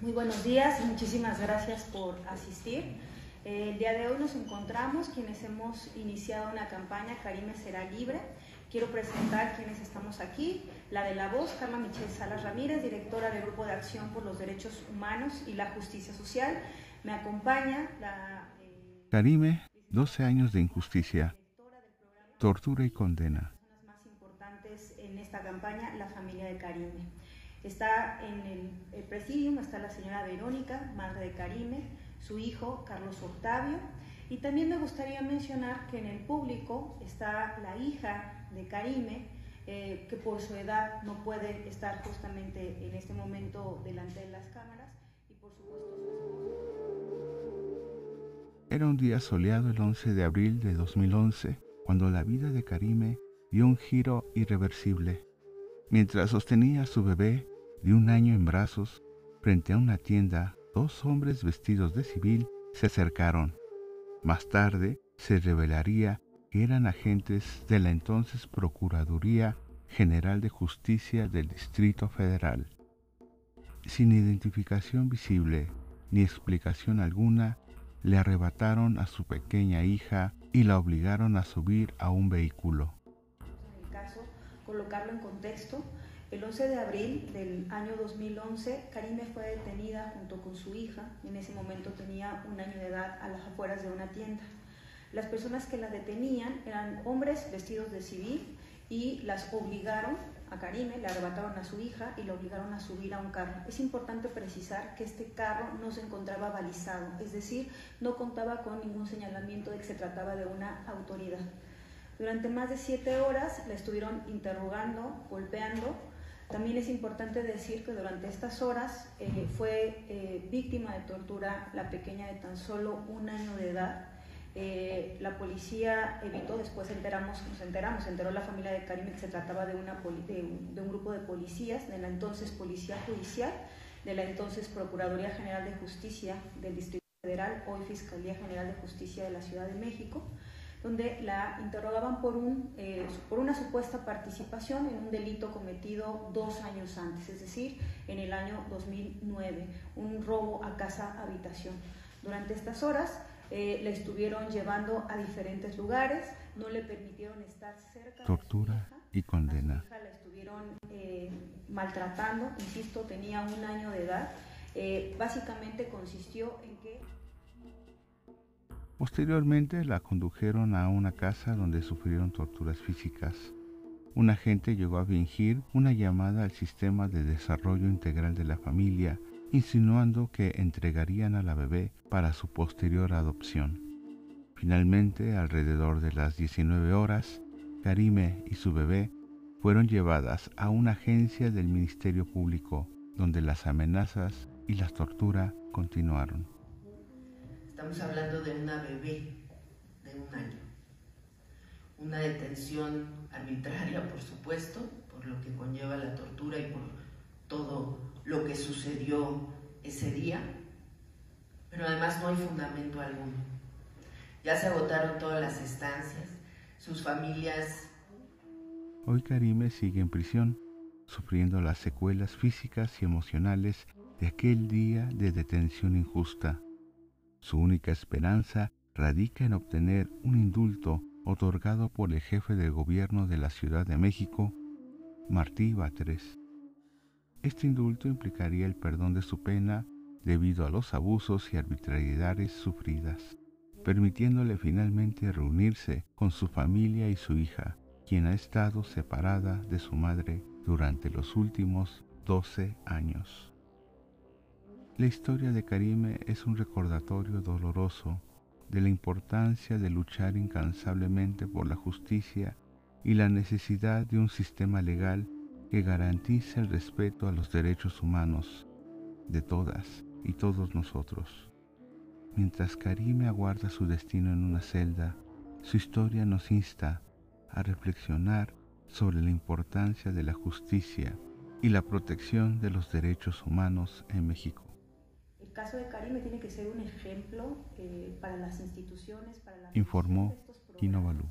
Muy buenos días y muchísimas gracias por asistir. Eh, el día de hoy nos encontramos quienes hemos iniciado una campaña Karime será libre. Quiero presentar quienes estamos aquí. La de la voz, Carla Michelle Salas Ramírez, directora del Grupo de Acción por los Derechos Humanos y la Justicia Social. Me acompaña la... Eh, Karime, 12 años de injusticia, tortura y condena. Las más importantes en esta campaña, la familia de Karime. Está en el, el presidium, está la señora Verónica, madre de Karime, su hijo Carlos Octavio, y también me gustaría mencionar que en el público está la hija de Karime, eh, que por su edad no puede estar justamente en este momento delante de las cámaras, y por supuesto Era un día soleado el 11 de abril de 2011, cuando la vida de Karime dio un giro irreversible. Mientras sostenía a su bebé de un año en brazos, frente a una tienda, dos hombres vestidos de civil se acercaron. Más tarde se revelaría que eran agentes de la entonces Procuraduría General de Justicia del Distrito Federal. Sin identificación visible ni explicación alguna, le arrebataron a su pequeña hija y la obligaron a subir a un vehículo. El caso, colocarlo en contexto, el 11 de abril del año 2011, Karime fue detenida junto con su hija, en ese momento tenía un año de edad, a las afueras de una tienda. Las personas que la detenían eran hombres vestidos de civil y las obligaron a Karime, le arrebataron a su hija y la obligaron a subir a un carro. Es importante precisar que este carro no se encontraba balizado, es decir, no contaba con ningún señalamiento de que se trataba de una autoridad. Durante más de siete horas la estuvieron interrogando, golpeando, también es importante decir que durante estas horas eh, fue eh, víctima de tortura la pequeña de tan solo un año de edad. Eh, la policía evitó, después enteramos, nos enteramos, enteró la familia de Karim que se trataba de, un, de un grupo de policías, de la entonces Policía Judicial, de la entonces Procuraduría General de Justicia del Distrito Federal, hoy Fiscalía General de Justicia de la Ciudad de México donde la interrogaban por, un, eh, por una supuesta participación en un delito cometido dos años antes, es decir, en el año 2009, un robo a casa-habitación. Durante estas horas eh, le estuvieron llevando a diferentes lugares, no le permitieron estar cerca. Tortura y condena. A su hija la estuvieron eh, maltratando, insisto, tenía un año de edad. básicamente consistió en que Posteriormente la condujeron a una casa donde sufrieron torturas físicas. Un agente llegó a fingir una llamada al sistema de desarrollo integral de la familia, insinuando que entregarían a la bebé para su posterior adopción. Finalmente, alrededor de las 19 horas, Karime y su bebé fueron llevadas a una agencia del Ministerio Público, donde las amenazas y la tortura continuaron. Estamos hablando de una bebé de un año. Una detención arbitraria, por supuesto, por lo que conlleva la tortura y por todo lo que sucedió ese día, pero además no hay fundamento alguno. Ya se agotaron todas las estancias, sus familias... Hoy Karime sigue en prisión, sufriendo las secuelas físicas y emocionales de aquel día de detención injusta su única esperanza radica en obtener un indulto otorgado por el jefe del gobierno de la Ciudad de México, Martí Batres. Este indulto implicaría el perdón de su pena debido a los abusos y arbitrariedades sufridas, permitiéndole finalmente reunirse con su familia y su hija, quien ha estado separada de su madre durante los últimos 12 años. La historia de Karime es un recordatorio doloroso de la importancia de luchar incansablemente por la justicia y la necesidad de un sistema legal que garantice el respeto a los derechos humanos de todas y todos nosotros. Mientras Karime aguarda su destino en una celda, su historia nos insta a reflexionar sobre la importancia de la justicia y la protección de los derechos humanos en México caso de Karime tiene que ser un ejemplo eh, para las instituciones, para la informó Balú.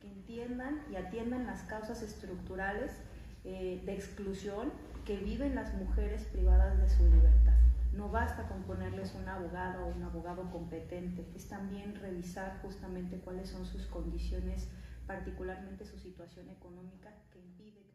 Que entiendan y atiendan las causas estructurales eh, de exclusión que viven las mujeres privadas de su libertad. no basta con ponerles un abogado o un abogado competente, es también revisar justamente cuáles son sus condiciones, particularmente su situación económica que impide